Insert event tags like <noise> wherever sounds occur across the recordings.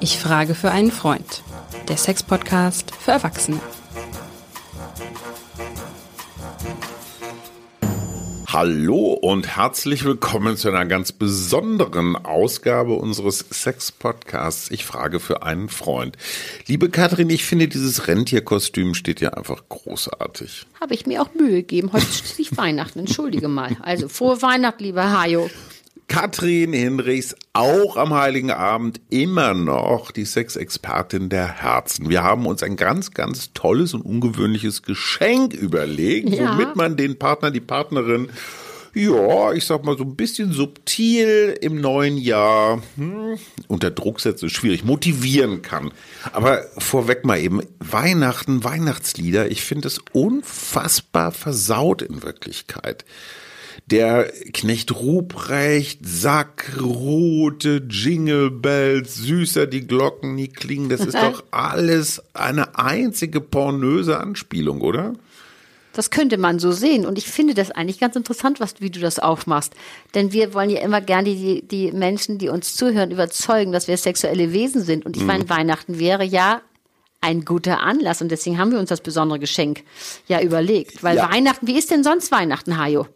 Ich frage für einen Freund. Der Sex-Podcast für Erwachsene. Hallo und herzlich willkommen zu einer ganz besonderen Ausgabe unseres Sex-Podcasts. Ich frage für einen Freund. Liebe Katrin, ich finde, dieses Rentierkostüm steht ja einfach großartig. Habe ich mir auch Mühe gegeben. Heute ist schließlich Weihnachten. Entschuldige mal. Also frohe Weihnacht, lieber Hajo. Katrin Hinrichs, auch am Heiligen Abend immer noch die Sexexpertin der Herzen. Wir haben uns ein ganz, ganz tolles und ungewöhnliches Geschenk überlegt, Ja. womit man den Partner, die Partnerin, ja, ich sag mal so ein bisschen subtil im neuen Jahr hm, unter Druck setzen ist schwierig, motivieren kann. Aber vorweg mal eben, Weihnachten, Weihnachtslieder, ich finde es unfassbar versaut in Wirklichkeit. Der Knecht Ruprecht, Sackrote, Jingle Bells, süßer die Glocken nie klingen, das ist doch alles eine einzige pornöse Anspielung, oder? Das könnte man so sehen. Und ich finde das eigentlich ganz interessant, was, wie du das aufmachst. Denn wir wollen ja immer gerne die, die Menschen, die uns zuhören, überzeugen, dass wir sexuelle Wesen sind. Und ich meine, Weihnachten wäre ja ein guter Anlass. Und deswegen haben wir uns das besondere Geschenk ja überlegt. Weil Ja. Weihnachten, wie ist denn sonst Weihnachten, Hajo?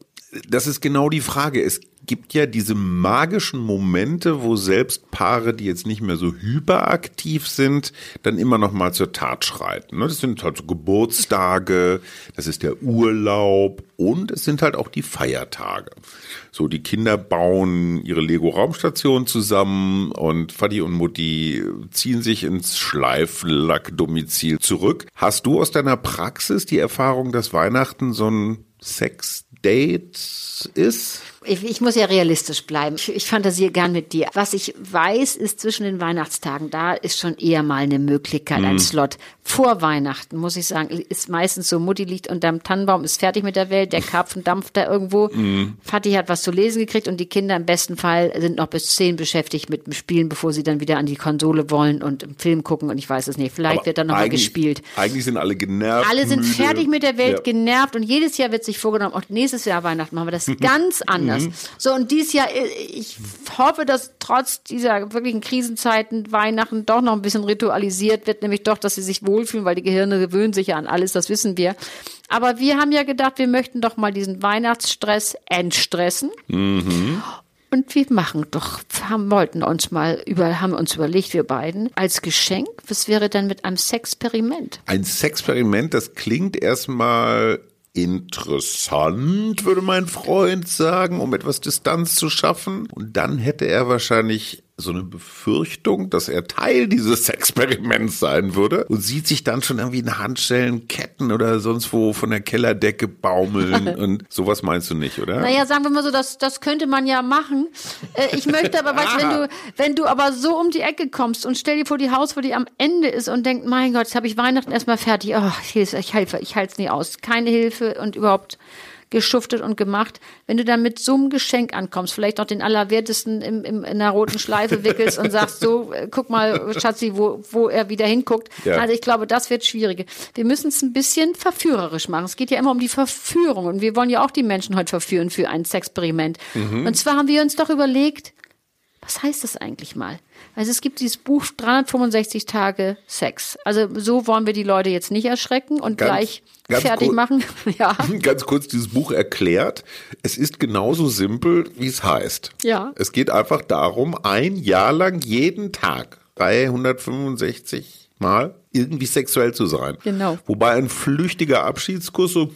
Das ist genau die Frage. Es gibt ja diese magischen Momente, wo selbst Paare, die jetzt nicht mehr so hyperaktiv sind, dann immer noch mal zur Tat schreiten. ne? Das sind halt so Geburtstage, das ist der Urlaub und es sind halt auch die Feiertage. So, die Kinder bauen ihre Lego-Raumstation zusammen und Vati und Mutti ziehen sich ins Schleiflack-Domizil zurück. Hast du aus deiner Praxis die Erfahrung, dass Weihnachten so ein Sex-Date ist? Ich, ich muss ja realistisch bleiben. Ich, ich fantasiere gern mit dir. Was ich weiß, ist zwischen den Weihnachtstagen, da ist schon eher mal eine Möglichkeit, ein Slot. Vor Weihnachten, muss ich sagen, ist meistens so, Mutti liegt unterm Tannenbaum, ist fertig mit der Welt, der Karpfen dampft da irgendwo. Vati hat was zu lesen gekriegt und die Kinder im besten Fall sind noch bis zehn beschäftigt mit dem Spielen, bevor sie dann wieder an die Konsole wollen und einen Film gucken und ich weiß es nicht. Vielleicht Aber wird dann noch mal eigentlich- gespielt. Eigentlich sind alle genervt. Alle sind müde. fertig mit der Welt, Ja. genervt und jedes Jahr wird sich vorgenommen, auch nächstes Jahr Weihnachten machen wir das <laughs> ganz anders. So und dieses Jahr, äh, ich hoffe, dass trotz dieser wirklichen Krisenzeiten Weihnachten doch noch ein bisschen ritualisiert wird, nämlich doch, dass sie sich wohlfühlen, weil die Gehirne gewöhnen sich ja an alles, das wissen wir. Aber wir haben ja gedacht, wir möchten doch mal diesen Weihnachtsstress entstressen. Und wir machen doch, haben, wollten uns mal über, haben uns überlegt, wir beiden, als Geschenk, was wäre denn mit einem Sexperiment? Ein Sexperiment, das klingt erstmal interessant, würde mein Freund sagen, um etwas Distanz zu schaffen. Und dann hätte er wahrscheinlich so eine Befürchtung, dass er Teil dieses Experiments sein würde und sieht sich dann schon irgendwie in Handschellen, Ketten oder sonst wo von der Kellerdecke baumeln <laughs> und sowas meinst du nicht, oder? Naja, sagen wir mal so, das, das könnte man ja machen. Äh, ich möchte aber, weißt, wenn du, wenn du aber so um die Ecke kommst und stell dir vor die Haus, wo die am Ende ist und denkt, mein Gott, jetzt habe ich Weihnachten erstmal fertig. Oh, ich, ich helfe, ich halte es nie aus. Keine Hilfe und überhaupt geschuftet und gemacht. Wenn du dann mit so einem Geschenk ankommst, vielleicht noch den Allerwertesten im, im, in einer roten Schleife wickelst und sagst so, äh, guck mal, Schatzi, wo, wo er wieder hinguckt. Ja. Also ich glaube, das wird schwierig. Wir müssen es ein bisschen verführerisch machen. Es geht ja immer um die Verführung und wir wollen ja auch die Menschen heute verführen für ein Sexperiment. Und zwar haben wir uns doch überlegt, was heißt das eigentlich mal? Also es gibt dieses Buch 365 Tage Sex. Also so wollen wir die Leute jetzt nicht erschrecken und Ganz- gleich ganz fertig kurz- machen. <laughs> Ja. <laughs> Ganz kurz dieses Buch erklärt. Es ist genauso simpel, wie es heißt. Ja. Es geht einfach darum, ein Jahr lang jeden Tag 365 Mal irgendwie sexuell zu sein. Genau. Wobei ein flüchtiger Abschiedskuss so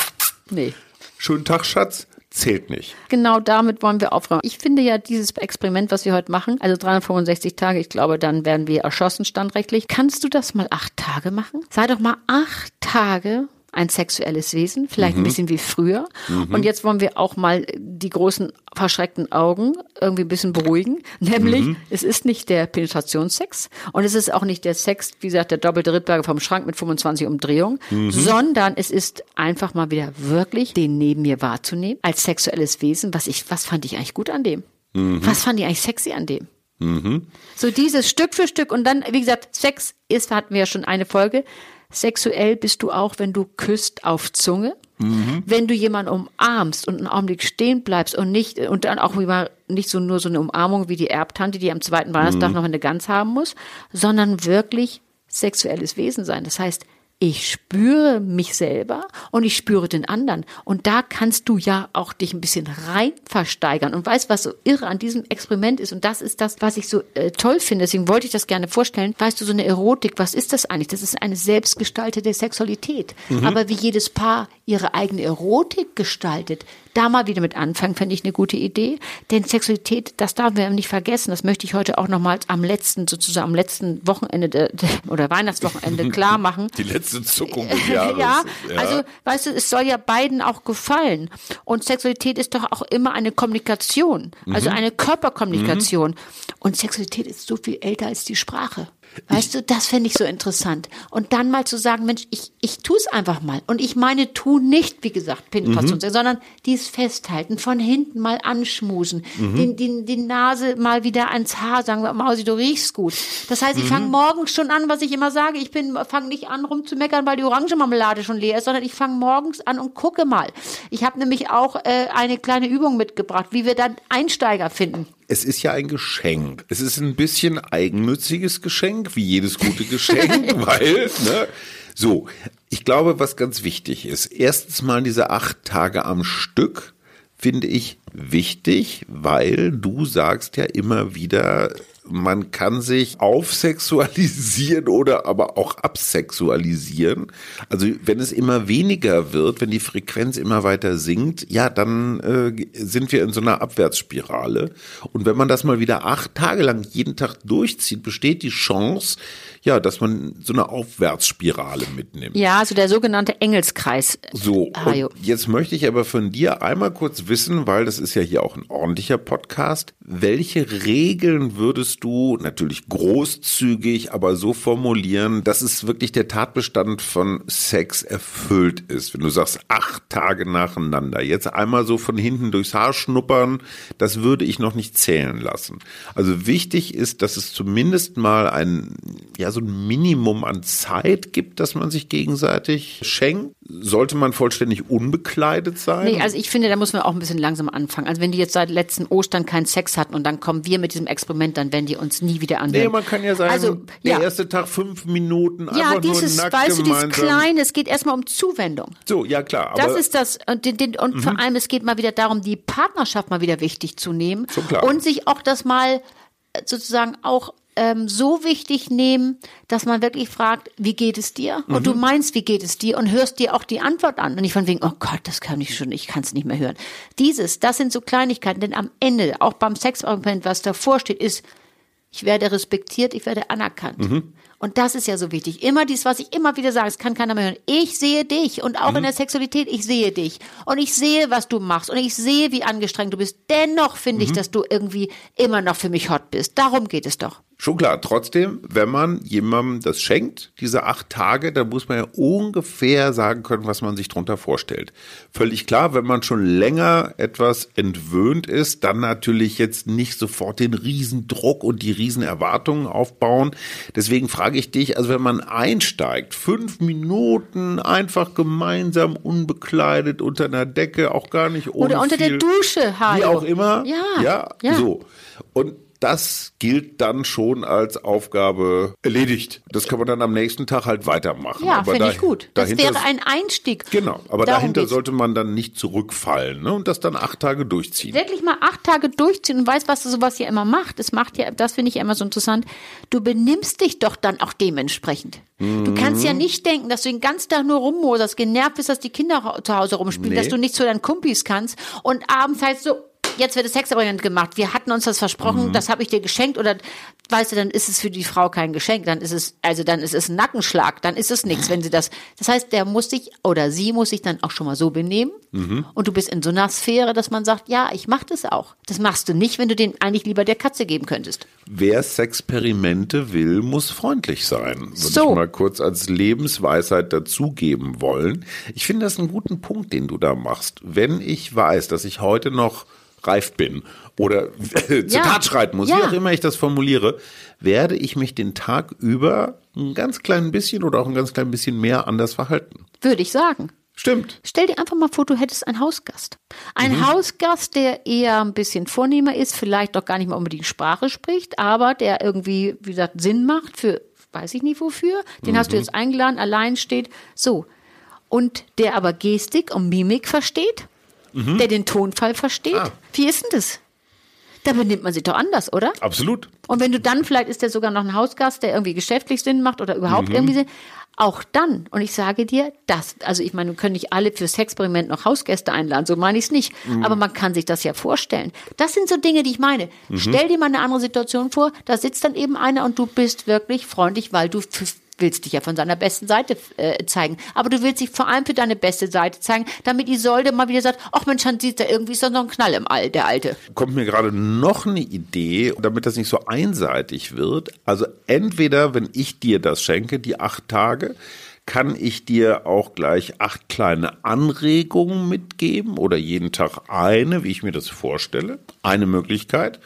Nee. schönen Tag, Schatz, zählt nicht. Genau damit wollen wir aufräumen. Ich finde ja dieses Experiment, was wir heute machen, also 365 Tage, ich glaube, dann werden wir erschossen standrechtlich. Kannst du das mal acht Tage machen? Sei doch mal acht Tage ein sexuelles Wesen, vielleicht ein bisschen wie früher. Und jetzt wollen wir auch mal die großen verschreckten Augen irgendwie ein bisschen beruhigen. Nämlich, es ist nicht der Penetrationssex und es ist auch nicht der Sex, wie gesagt, der doppelte Rittberger vom Schrank mit 25 Umdrehungen, sondern es ist einfach mal wieder wirklich den neben mir wahrzunehmen als sexuelles Wesen. Was ich, was fand ich eigentlich gut an dem? Was fand ich eigentlich sexy an dem? So dieses Stück für Stück und dann, wie gesagt, Sex ist, hatten wir ja schon eine Folge. Sexuell bist du auch, wenn du küsst auf Zunge. Wenn du jemanden umarmst und einen Augenblick stehen bleibst und nicht, und dann auch immer nicht so nur so eine Umarmung wie die Erbtante, die am zweiten Weihnachtstag noch eine Gans haben muss, sondern wirklich sexuelles Wesen sein. Das heißt, ich spüre mich selber und ich spüre den anderen. Und da kannst du ja auch dich ein bisschen rein versteigern. Und weißt, was so irre an diesem Experiment ist? Und das ist das, was ich so äh, toll finde. Deswegen wollte ich das gerne vorstellen. Weißt du, so eine Erotik, was ist das eigentlich? Das ist eine selbstgestaltete Sexualität. Aber wie jedes Paar ihre eigene Erotik gestaltet, da mal wieder mit anfangen, fände ich eine gute Idee. Denn Sexualität, das darf wir nicht vergessen. Das möchte ich heute auch nochmals am letzten, sozusagen am letzten Wochenende de, de, <laughs> oder Weihnachtswochenende <laughs> klar machen. Die letzte Zuckung des <laughs> Jahres. ja, also weißt du, es soll ja beiden auch gefallen. Und Sexualität ist doch auch immer eine Kommunikation, also eine Körperkommunikation. Und Sexualität ist so viel älter als die Sprache. Weißt du, das fände ich so interessant. Und dann mal zu sagen, Mensch, ich, ich tue es einfach mal. Und ich meine, tu nicht, wie gesagt, Penetration, sondern dies festhalten, von hinten mal anschmusen, den, den, die Nase mal wieder ans Haar sagen, Mausi, du riechst gut. Das heißt, ich fange morgens schon an, was ich immer sage, ich bin, fange nicht an rumzumeckern, weil die Orangenmarmelade schon leer ist, sondern ich fange morgens an und gucke mal. Ich habe nämlich auch äh, eine kleine Übung mitgebracht, wie wir dann Einsteiger finden. Es ist ja ein Geschenk. Es ist ein bisschen eigennütziges Geschenk, wie jedes gute Geschenk, <laughs> weil, ne? So, ich glaube, was ganz wichtig ist, erstens mal diese acht Tage am Stück finde ich wichtig, weil du sagst ja immer wieder, man kann sich aufsexualisieren oder aber auch absexualisieren. Also wenn es immer weniger wird, wenn die Frequenz immer weiter sinkt, ja, dann äh, sind wir in so einer Abwärtsspirale. Und wenn man das mal wieder acht Tage lang jeden Tag durchzieht, besteht die Chance, ja, dass man so eine Aufwärtsspirale mitnimmt. Ja, also der sogenannte Engelskreis. So, und jetzt möchte ich aber von dir einmal kurz wissen, weil das ist ja hier auch ein ordentlicher Podcast, welche Regeln würdest du natürlich großzügig, aber so formulieren, dass es wirklich der Tatbestand von Sex erfüllt ist? Wenn du sagst, acht Tage nacheinander, jetzt einmal so von hinten durchs Haar schnuppern, das würde ich noch nicht zählen lassen. Also wichtig ist, dass es zumindest mal ein, ja, so ein Minimum an Zeit gibt, dass man sich gegenseitig schenkt. Sollte man vollständig unbekleidet sein? Nee, also ich finde, da muss man auch ein bisschen langsam anfangen. Also wenn die jetzt seit letzten Ostern keinen Sex hatten und dann kommen wir mit diesem Experiment, dann werden die uns nie wieder anhören. Nee, man kann ja sagen, Also, der ja. erste Tag fünf Minuten, Ja, einfach dieses, nur nackt weißt du, dieses gemeinsam. Kleine, es geht erstmal um Zuwendung. So, ja klar. Mhm. Das ist das, und, den, den, und vor allem, es geht mal wieder darum, die Partnerschaft mal wieder wichtig zu nehmen. So klar. Und sich auch das mal äh, sozusagen auch ähm, so wichtig nehmen, dass man wirklich fragt, wie geht es dir? Und Mhm. du meinst, wie geht es dir? Und hörst dir auch die Antwort an. Und nicht von wegen, oh Gott, das kann ich schon, ich kann es nicht mehr hören. Dieses, das sind so Kleinigkeiten, denn am Ende, auch beim Sexargument, was davor steht, ist, ich werde respektiert, ich werde anerkannt. Mhm. Und das ist ja so wichtig. Immer dies, was ich immer wieder sage, es kann keiner mehr hören. Ich sehe dich und auch in Mhm. der Sexualität, ich sehe dich. Und ich sehe, was du machst. Und ich sehe, wie angestrengt du bist. Dennoch finde Mhm. ich, dass du irgendwie immer noch für mich hot bist. Darum geht es doch. Schon klar, trotzdem, wenn man jemandem das schenkt, diese acht Tage, dann muss man ja ungefähr sagen können, was man sich drunter vorstellt. Völlig klar, wenn man schon länger etwas entwöhnt ist, dann natürlich jetzt nicht sofort den Riesendruck und die Riesenerwartungen aufbauen. Deswegen frage ich dich, also wenn man einsteigt, fünf Minuten einfach gemeinsam unbekleidet unter einer Decke, auch gar nicht ohne Oder unter der viel- Dusche, Hajo. Wie auch immer. Ja, Ja, ja. so. Und das gilt dann schon als Aufgabe erledigt. Das kann man dann am nächsten Tag halt weitermachen. Ja, finde ich gut. Das wäre ein Einstieg. Genau, aber Darum dahinter geht's. sollte man dann nicht zurückfallen ne? und das dann acht Tage durchziehen. wirklich mal acht Tage durchziehen und weißt, was sowas ja immer macht. Es macht ja, das finde ich ja immer so interessant. Du benimmst dich doch dann auch dementsprechend. Du kannst Mhm. ja nicht denken, dass du den ganzen Tag nur rummoserst, genervt bist, dass die Kinder zu Hause rumspielen, Nee. dass du nicht zu deinen Kumpis kannst und abends heißt so, jetzt wird das Sexexperiment gemacht. Wir hatten uns das Mhm. versprochen, das habe ich dir geschenkt oder weißt du, dann ist es für die Frau kein Geschenk, dann ist es also dann ist es ein Nackenschlag, dann ist es nichts, wenn sie das. Das heißt, der muss sich oder sie muss sich dann auch schon mal so benehmen Mhm. und du bist in so einer Sphäre, dass man sagt, ja, ich mache das auch. Das machst du nicht, wenn du den eigentlich lieber der Katze geben könntest. Wer Sexperimente will, muss freundlich sein. Würde So. ich mal kurz als Lebensweisheit dazugeben wollen. Ich finde das einen guten Punkt, den du da machst. Wenn ich weiß, dass ich heute noch reif bin oder <laughs> zur Ja. Tat schreiten muss, Ja. wie auch immer ich das formuliere, werde ich mich den Tag über ein ganz klein bisschen oder auch ein ganz klein bisschen mehr anders verhalten. Würde ich sagen. Stimmt. Stell dir einfach mal vor, du hättest einen Hausgast. Ein Mhm. Hausgast, der eher ein bisschen vornehmer ist, vielleicht doch gar nicht mal unbedingt Sprache spricht, aber der irgendwie, wie gesagt, Sinn macht für, weiß ich nicht wofür. Den hast Mhm. du jetzt eingeladen, allein steht. So. Und der aber Gestik und Mimik versteht, der den Tonfall versteht. Mhm. Ah. Wie ist denn das? Da benimmt man sich doch anders, oder? Absolut. Und wenn du dann, vielleicht ist der sogar noch ein Hausgast, der irgendwie geschäftlich Sinn macht oder überhaupt irgendwie Sinn, auch dann, und ich sage dir, das, also ich meine, wir können nicht alle fürs Experiment noch Hausgäste einladen, so meine ich es nicht. Aber man kann sich das ja vorstellen. Das sind so Dinge, die ich meine. Stell dir mal eine andere Situation vor, da sitzt dann eben einer und du bist wirklich freundlich, weil du f- willst dich ja von seiner besten Seite äh, zeigen. Aber du willst dich vor allem für deine beste Seite zeigen, damit Isolde mal wieder sagt, ach Mensch, dann sieht da irgendwie noch ein Knall im All, der Alte. kommt mir gerade noch eine Idee, damit das nicht so einseitig wird. Also entweder, wenn ich dir das schenke, die acht Tage, kann ich dir auch gleich acht kleine Anregungen mitgeben oder jeden Tag eine, wie ich mir das vorstelle. Eine Möglichkeit.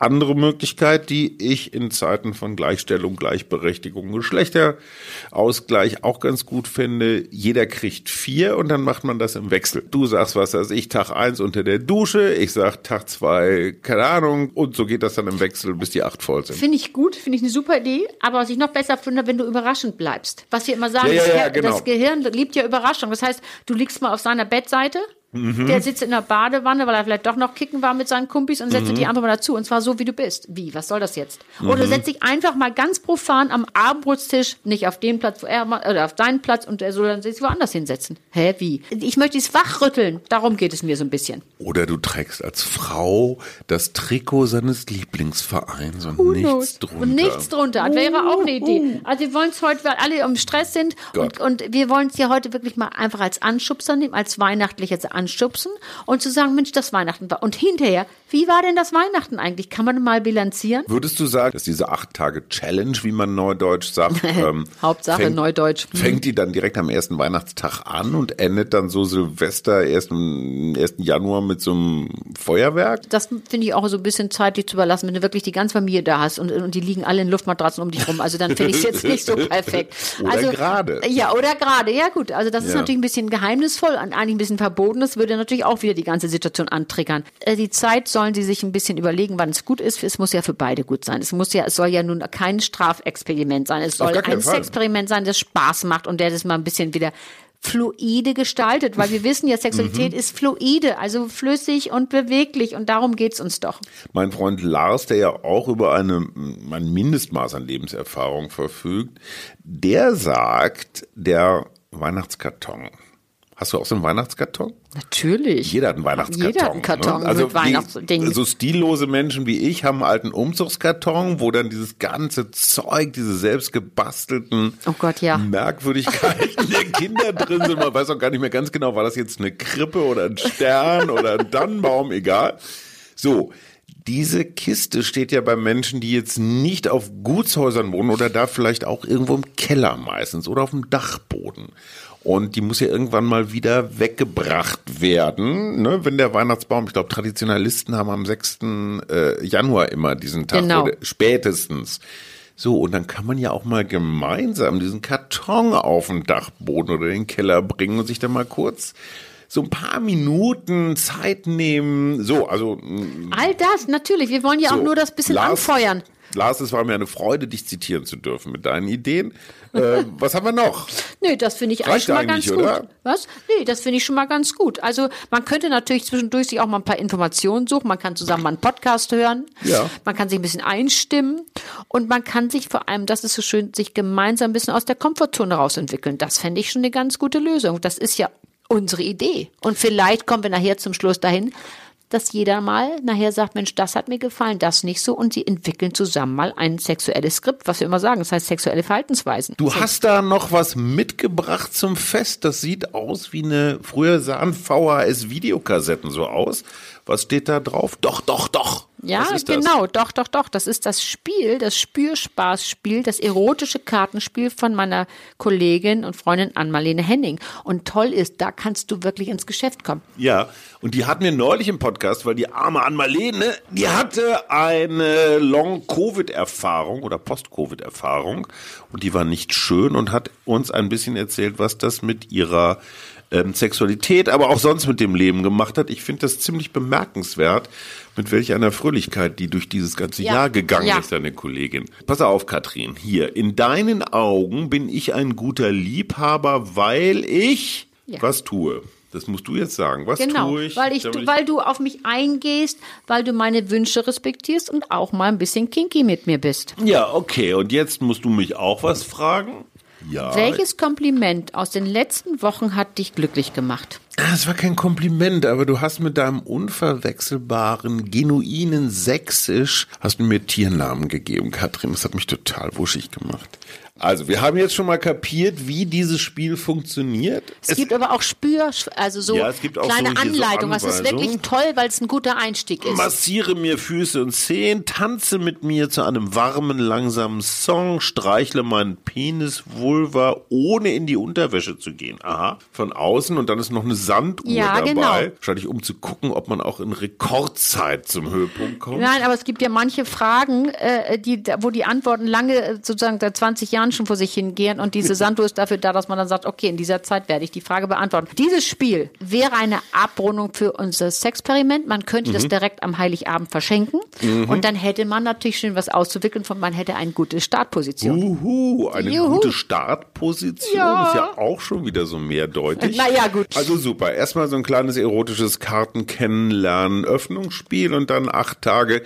Andere Möglichkeit, die ich in Zeiten von Gleichstellung, Gleichberechtigung, Geschlechterausgleich auch ganz gut finde. Jeder kriegt vier und dann macht man das im Wechsel. Du sagst, was weiß ich, Tag eins unter der Dusche, ich sag Tag zwei, keine Ahnung, und so geht das dann im Wechsel, bis die acht voll sind. Finde ich gut, finde ich eine super Idee. Aber was ich noch besser finde, wenn du überraschend bleibst. Was wir immer sagen, Ja, ja, das, ja, Ge- genau. das Gehirn liebt ja Überraschung. Das heißt, du liegst mal auf seiner Bettseite, Mhm. der sitzt in der Badewanne, weil er vielleicht doch noch kicken war mit seinen Kumpis und setzt Mhm. dich einfach mal dazu. Und zwar so, wie du bist. Wie? Was soll das jetzt? Mhm. Oder setz dich einfach mal ganz profan am Abendbrotstisch, nicht auf den Platz, wo er oder auf deinen Platz und er soll dann sich woanders hinsetzen. Hä, wie? Ich möchte es wachrütteln. Darum geht es mir so ein bisschen. Oder du trägst als Frau das Trikot seines Lieblingsvereins und Who nichts knows? drunter. Und nichts drunter. Das wäre auch eine Idee. Also wir wollen es heute, weil alle im Stress sind und, Gott. und wir wollen es ja heute wirklich mal einfach als Anschubser nehmen, als weihnachtliches Anschubsen und zu sagen, Mensch, das Weihnachten war. Und hinterher, wie war denn das Weihnachten eigentlich? Kann man mal bilanzieren? Würdest du sagen, dass diese acht Tage Challenge, wie man neudeutsch sagt, <laughs> ähm, Hauptsache fängt, Neudeutsch. Mhm. Fängt die dann direkt am ersten Weihnachtstag an und endet dann so Silvester erst am 1. Januar mit so einem Feuerwerk? Das finde ich auch so ein bisschen zeitlich zu überlassen, wenn du wirklich die ganze Familie da hast und, und die liegen alle in Luftmatratzen um dich rum. Also dann finde ich es jetzt nicht so perfekt. <laughs> Oder also, gerade. Ja, oder gerade. Ja gut, also das ist Ja. natürlich ein bisschen geheimnisvoll und eigentlich ein bisschen verboten. Das würde natürlich auch wieder die ganze Situation antriggern. Äh, Die Zeit sollen sie sich ein bisschen überlegen, wann es gut ist. Es muss ja für beide gut sein. Es muss ja, es soll ja nun kein Strafexperiment sein. Es soll ein Fall. Sexperiment sein, das Spaß macht und der das mal ein bisschen wieder fluide gestaltet, weil wir wissen ja, Mhm. Sexualität ist fluide, also flüssig und beweglich und darum geht's uns doch. Mein Freund Lars, der ja auch über eine, ein Mindestmaß an Lebenserfahrung verfügt, der sagt, der Weihnachtskarton. Hast du auch so einen Weihnachtskarton? Natürlich. Jeder hat einen Weihnachtskarton. Jeder hat einen Karton ne? also mit Weihnachtsdingen. So stillose Menschen wie ich haben einen alten Umzugskarton, wo dann dieses ganze Zeug, diese selbst gebastelten Oh Gott, ja. Merkwürdigkeiten der <laughs> Kinder drin sind. Man weiß auch gar nicht mehr ganz genau, war das jetzt eine Krippe oder ein Stern oder ein Tannenbaum, egal. So. Diese Kiste steht ja bei Menschen, die jetzt nicht auf Gutshäusern wohnen oder da vielleicht auch irgendwo im Keller meistens oder auf dem Dachboden. Und die muss ja irgendwann mal wieder weggebracht werden, ne? wenn der Weihnachtsbaum, ich glaube, Traditionalisten haben am 6. Äh, Januar immer diesen Tag Genau. oder spätestens. So, und dann kann man ja auch mal gemeinsam diesen Karton auf den Dachboden oder den Keller bringen und sich dann mal kurz so ein paar Minuten Zeit nehmen. So, also mh, All das, natürlich. Wir wollen ja so, auch nur das bisschen Lars, anfeuern. Lars, es war mir eine Freude, dich zitieren zu dürfen mit deinen Ideen. Äh, <laughs> was haben wir noch? Nö, das finde ich eigentlich schon mal ganz gut. oder? Was? Nee, das finde ich schon mal ganz gut. Also man könnte natürlich zwischendurch sich auch mal ein paar Informationen suchen. Man kann zusammen mal einen Podcast hören. Ja. Man kann sich ein bisschen einstimmen. Und man kann sich vor allem, das ist so schön, sich gemeinsam ein bisschen aus der Komfortzone rausentwickeln. Das fände ich schon eine ganz gute Lösung. Das ist ja unsere Idee. Und vielleicht kommen wir nachher zum Schluss dahin, dass jeder mal nachher sagt, Mensch, das hat mir gefallen, das nicht so. Und sie entwickeln zusammen mal ein sexuelles Skript, was wir immer sagen. Das heißt sexuelle Verhaltensweisen. Du hast da noch was mitgebracht zum Fest. Das sieht aus wie eine, früher sahen VHS-Videokassetten so aus. Was steht da drauf? Doch, doch, doch. Ja, genau, doch, doch, doch. Das ist das Spiel, das Spürspaßspiel, das erotische Kartenspiel von meiner Kollegin und Freundin Ann-Marlene Henning. Und toll ist, da kannst du wirklich ins Geschäft kommen. Ja, und die hatten wir neulich im Podcast, weil die arme Ann-Marlene, die hatte eine Long-Covid-Erfahrung oder Post-Covid-Erfahrung und die war nicht schön und hat uns ein bisschen erzählt, was das mit ihrer ähm, Sexualität, aber auch sonst mit dem Leben gemacht hat. Ich finde das ziemlich bemerkenswert, mit welch einer Fröhlichkeit die durch dieses ganze Ja. Jahr gegangen Ja. ist, deine Kollegin. Pass auf, Katrin, hier, in deinen Augen bin ich ein guter Liebhaber, weil ich Ja. was tue. Das musst du jetzt sagen. Was Genau, tue ich? weil, ich, du, weil du auf mich eingehst, weil du meine Wünsche respektierst und auch mal ein bisschen kinky mit mir bist. Ja, okay. Und jetzt musst du mich auch was fragen? Ja. Welches Kompliment aus den letzten Wochen hat dich glücklich gemacht? Das war kein Kompliment, aber du hast mit deinem unverwechselbaren, genuinen Sächsisch, hast du mir Tiernamen gegeben, Katrin. Das hat mich total wuschig gemacht. Also, wir haben jetzt schon mal kapiert, wie dieses Spiel funktioniert. Es, gibt aber auch Spür, also so Ja, es kleine so so Anleitungen. Das ist wirklich toll, weil es ein guter Einstieg ist. Massiere mir Füße und Zehen, tanze mit mir zu einem warmen, langsamen Song, streichle meinen Penis, Vulva, ohne in die Unterwäsche zu gehen. Aha. Von außen und dann ist noch eine Sanduhr Ja, dabei. genau. Wahrscheinlich um zu gucken, ob man auch in Rekordzeit zum Höhepunkt kommt. Nein, aber es gibt ja manche Fragen, äh, die, wo die Antworten lange, äh, sozusagen seit 20 Jahren schon vor sich hingehen und diese <laughs> Sanduhr ist dafür da, dass man dann sagt, okay, in dieser Zeit werde ich die Frage beantworten. Dieses Spiel wäre eine Abrundung für unser Sexperiment. Man könnte Mhm. das direkt am Heiligabend verschenken und dann hätte man natürlich schön was auszuwickeln von man hätte eine gute Startposition. Uhu, eine Juhu. gute Startposition Ja. ist ja auch schon wieder so mehrdeutig. Na ja, gut. Also super. Erstmal so ein kleines erotisches Karten kennenlernen, Öffnungsspiel und dann acht Tage.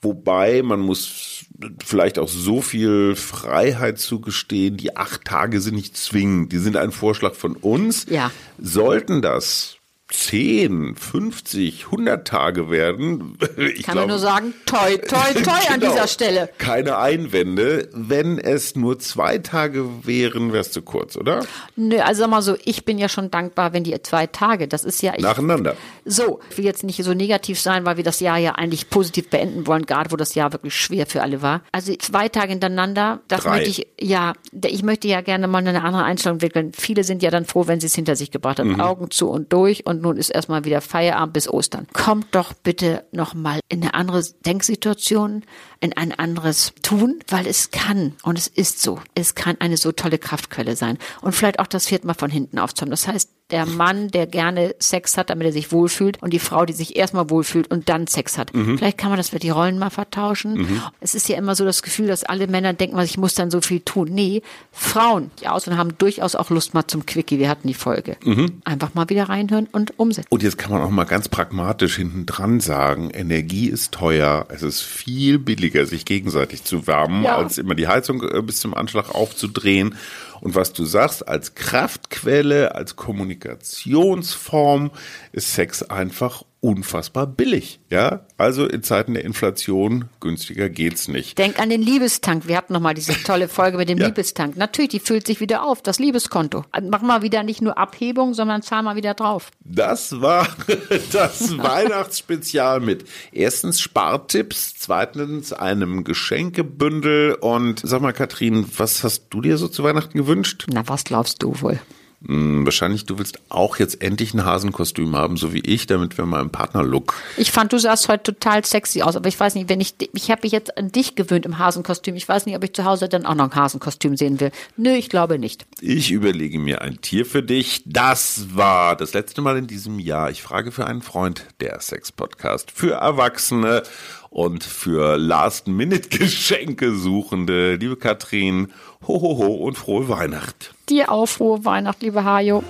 Wobei man muss vielleicht auch so viel Freiheit zugestehen. Die acht Tage sind nicht zwingend. Die sind ein Vorschlag von uns. Ja. Sollten das 10, 50, 100 Tage werden. <laughs> Ich Kann man glaube- nur sagen, toi, toi, <laughs> toi an Genau. dieser Stelle. Keine Einwände. Wenn es nur zwei Tage wären, wär's zu kurz, oder? Nö, also sag mal so, ich bin ja schon dankbar, wenn die zwei Tage, das ist ja, ich, Nacheinander. So, ich will jetzt nicht so negativ sein, weil wir das Jahr ja eigentlich positiv beenden wollen, gerade wo das Jahr wirklich schwer für alle war. Also zwei Tage hintereinander, das Drei. möchte ich, ja, ich möchte ja gerne mal eine andere Einstellung entwickeln. Viele sind ja dann froh, wenn sie es hinter sich gebracht haben. Augen zu und durch und nun ist erstmal wieder Feierabend bis Ostern. Kommt doch bitte nochmal in eine andere Denksituation, in ein anderes Tun, weil es kann und es ist so. Es kann eine so tolle Kraftquelle sein. Und vielleicht auch das vierte Mal von hinten aufzuhaben. Das heißt, der Mann, der gerne Sex hat, damit er sich wohlfühlt und die Frau, die sich erstmal wohlfühlt und dann Sex hat. Vielleicht kann man das mit die Rollen mal vertauschen. Es ist ja immer so das Gefühl, dass alle Männer denken, was ich muss dann so viel tun. Nee, Frauen, die aus und haben durchaus auch Lust mal zum Quickie. Wir hatten die Folge. Einfach mal wieder reinhören und umsetzen. Und jetzt kann man auch mal ganz pragmatisch hinten dran sagen, Energie ist teuer, es ist viel billiger, sich gegenseitig zu wärmen, Ja. als immer die Heizung äh, bis zum Anschlag aufzudrehen. Und was du sagst, als Kraftquelle, als Kommunikationsform ist Sex einfach unfassbar billig. Ja, also in Zeiten der Inflation günstiger geht's nicht. Denk an den Liebestank. Wir hatten noch mal diese tolle Folge mit dem Ja. Liebestank. Natürlich, die füllt sich wieder auf, das Liebeskonto. Mach mal wieder nicht nur Abhebung, sondern zahl mal wieder drauf. Das war <laughs> das Weihnachtsspezial mit erstens Spartipps, zweitens einem Geschenkebündel und sag mal Katrin, was hast du dir so zu Weihnachten gewünscht? Na, was glaubst du wohl? Hm, wahrscheinlich du willst auch jetzt endlich ein Hasenkostüm haben, so wie ich, damit wir mal im Partnerlook. Ich fand, du sahst heute total sexy aus, aber ich weiß nicht, wenn ich, ich habe mich jetzt an dich gewöhnt im Hasenkostüm. Ich weiß nicht, ob ich zu Hause dann auch noch ein Hasenkostüm sehen will. Nö, ich glaube nicht. Ich überlege mir ein Tier für dich. Das war das letzte Mal in diesem Jahr. Ich frage für einen Freund, der Sex-Podcast. Für Erwachsene und für Last-Minute-Geschenke suchende. Liebe Katrin, ho, ho, ho und frohe Weihnacht. Dir auch frohe Weihnacht, liebe Hajo.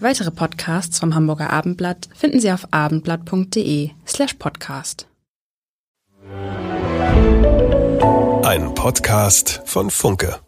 Weitere Podcasts vom Hamburger Abendblatt finden Sie auf abendblatt.de slash podcast. Ein Podcast von Funke.